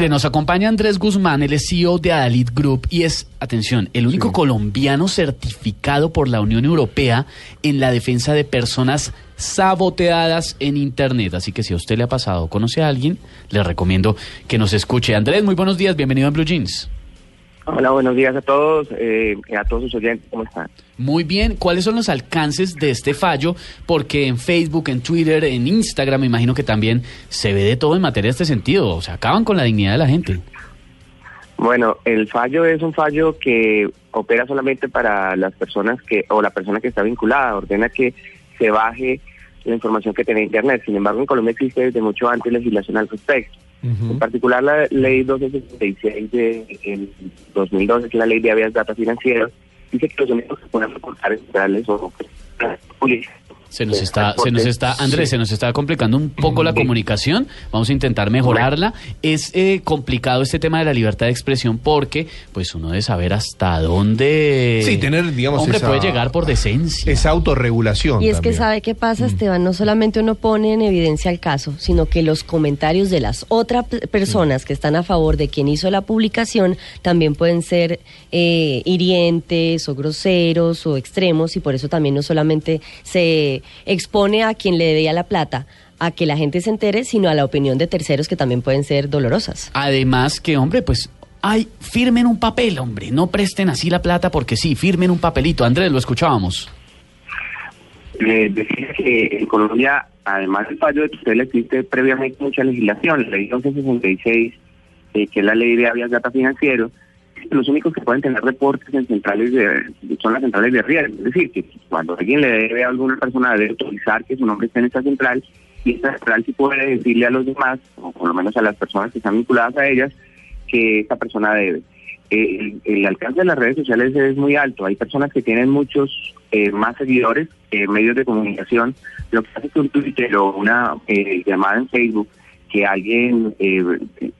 Mire, nos acompaña Andrés Guzmán, él es CEO de Adalid Group y es, atención, el único colombiano certificado por la Unión Europea en la defensa de personas saboteadas en Internet. Así que si a usted le ha pasado o conoce a alguien, le recomiendo que nos escuche. Andrés, muy buenos días, bienvenido a Blue Jeans. Hola, buenos días a todos, eh, a todos sus oyentes, ¿cómo están? Muy bien, ¿cuáles son los alcances de este fallo? Porque en Facebook, en Twitter, en Instagram, me imagino que también se ve de todo en materia de este sentido, o sea, acaban con la dignidad de la gente. Bueno, el fallo es un fallo que opera solamente para las personas que, o la persona que está vinculada, ordena que se baje la información que tiene Internet. Sin embargo, en Colombia existe desde mucho antes legislación al respecto. En particular, la ley 1266 de 2012, que es la ley de habeas data financieras, dice que los únicos que pueden reportar centrales o se nos está, se nos está, Andrés, se nos está complicando un poco la comunicación. Vamos a intentar mejorarla. Es eh, complicado este tema de la libertad de expresión porque, pues, uno debe saber hasta dónde. Sí, tener, digamos, hombre puede llegar por decencia. Esa autorregulación. Y es que sabe qué pasa, Esteban. No solamente uno pone en evidencia el caso, sino que los comentarios de las otras personas que están a favor de quien hizo la publicación también pueden ser eh, hirientes o groseros o extremos y por eso también no solamente se expone a quien le debía la plata a que la gente se entere, sino a la opinión de terceros que también pueden ser dolorosas. Además que, hombre, pues ay, firmen un papel, hombre, no presten así la plata porque sí, firmen un papelito. Andrés, lo escuchábamos. Le decía que en Colombia, además del fallo de tutela, existe previamente mucha legislación, la ley 1166, eh, que es la ley de habeas data financiero, los únicos que pueden tener reportes en centrales de, son las centrales de riesgo. Es decir, que cuando alguien le debe a alguna persona debe autorizar que su nombre esté en esta central y esta central sí puede decirle a los demás, o por lo menos a las personas que están vinculadas a ellas, que esta persona debe. el, alcance de las redes sociales es muy alto. Hay personas que tienen muchos eh, más seguidores que medios de comunicación. Lo que hace que un Twitter o una eh, llamada en Facebook, que alguien eh,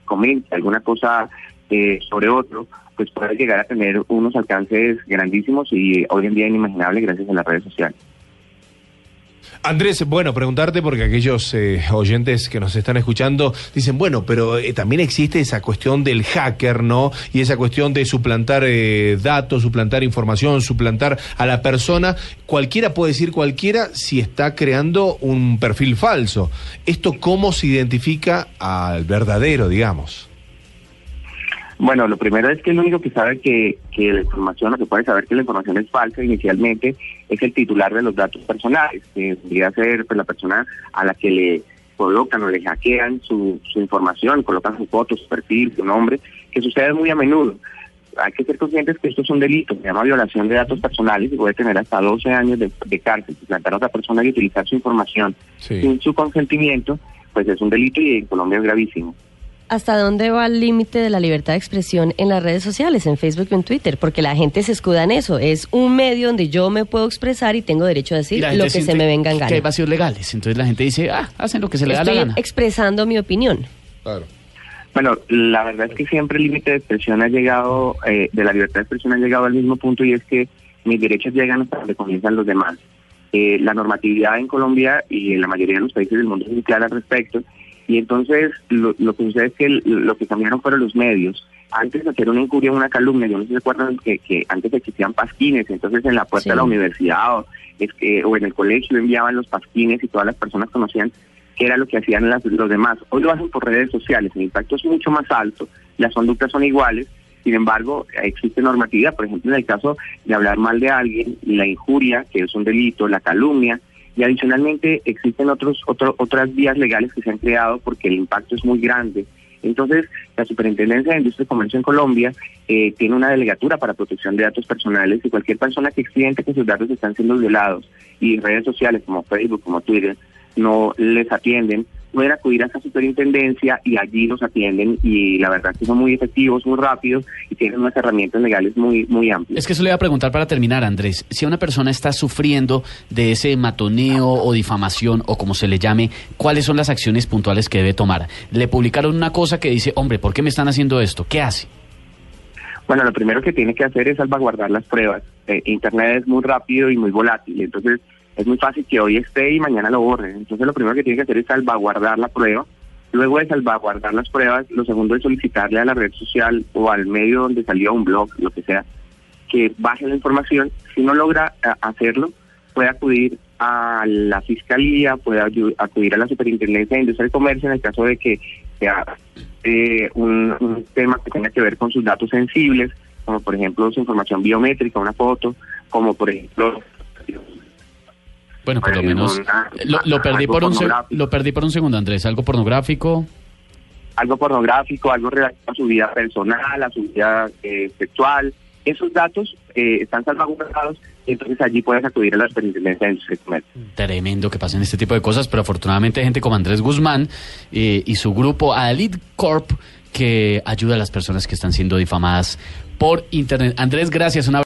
comente alguna cosa sobre otro, pues llegar a tener unos alcances grandísimos y hoy en día inimaginables gracias a las redes sociales. Andrés, bueno, preguntarte porque aquellos eh, oyentes que nos están escuchando dicen, bueno, pero eh, también existe esa cuestión del hacker, ¿no? Y esa cuestión de suplantar eh, datos, suplantar información, suplantar a la persona. Cualquiera puede decir cualquiera si está creando un perfil falso. ¿Esto cómo se identifica al verdadero, digamos? Bueno, lo primero es que el único que sabe que, que la información, o que puede saber que la información es falsa inicialmente, es el titular de los datos personales, que podría ser pues, la persona a la que le colocan o le hackean su, su información, colocan su foto, su perfil, su nombre, que sucede muy a menudo. Hay que ser conscientes que esto es un delito, se llama violación de datos personales y puede tener hasta 12 años de, de cárcel. Plantar a otra persona y utilizar su información sin su consentimiento, pues es un delito y en Colombia es gravísimo. ¿Hasta dónde va el límite de la libertad de expresión en las redes sociales, en Facebook y en Twitter? Porque la gente se escuda en eso. Es un medio donde yo me puedo expresar y tengo derecho a decir lo que se me venga en gana. Que hay vacíos legales. Entonces la gente dice, ah, hacen lo que se le da la gana. expresando mi opinión. Claro. Bueno, la verdad es que siempre el límite de expresión ha llegado, eh, de la libertad de expresión ha llegado al mismo punto y es que mis derechos llegan hasta donde comienzan los demás. Eh, la normatividad en Colombia y en la mayoría de los países del mundo es muy clara al respecto y entonces lo, que sucede es que lo que cambiaron fueron los medios. Antes de hacer una incuria, una calumnia, yo no sé si se acuerdan que, que antes existían pasquines, entonces en la puerta de la universidad o, es que, o en el colegio enviaban los pasquines y todas las personas conocían qué era lo que hacían los demás. Hoy lo hacen por redes sociales, el impacto es mucho más alto, las conductas son iguales, sin embargo, existe normatividad, por ejemplo, en el caso de hablar mal de alguien, la injuria, que es un delito, la calumnia, y adicionalmente existen otros, otras vías legales que se han creado porque el impacto es muy grande. Entonces, la Superintendencia de Industria y Comercio en Colombia eh, tiene una delegatura para protección de datos personales y cualquier persona que extiende que sus datos están siendo violados y redes sociales como Facebook, como Twitter, no les atienden, pueden acudir a esa superintendencia y allí los atienden y la verdad que son muy efectivos, muy rápidos y tienen unas herramientas legales muy, muy amplias. Es que eso le iba a preguntar para terminar, Andrés. Si una persona está sufriendo de ese matoneo o difamación o como se le llame, ¿cuáles son las acciones puntuales que debe tomar? Le publicaron una cosa que dice, hombre, ¿por qué me están haciendo esto? ¿Qué hace? Bueno, lo primero que tiene que hacer es salvaguardar las pruebas. Eh, Internet es muy rápido y muy volátil, entonces es muy fácil que hoy esté y mañana lo borre. Entonces lo primero que tiene que hacer es salvaguardar la prueba Luego de salvaguardar las pruebas, lo segundo es solicitarle a la red social o al medio donde salió un blog, lo que sea, que baje la información. Si no logra eh, hacerlo, puede acudir a la fiscalía, puede acudir a la superintendencia de industria y comercio en el caso de que sea eh, un, un, tema que tenga que ver con sus datos sensibles, como por ejemplo su información biométrica, una foto, como por ejemplo bueno, por lo menos lo, perdí por un lo perdí por un segundo, Andrés. ¿Algo pornográfico? Algo pornográfico, algo relacionado a su vida personal, a su vida eh, sexual. Esos datos eh, están salvaguardados y entonces allí puedes acudir a la superintendencia de industria Tremendo que pasen este tipo de cosas, pero afortunadamente hay gente como Andrés Guzmán eh, y su grupo Adalid Corp que ayuda a las personas que están siendo difamadas por internet. Andrés, gracias. Una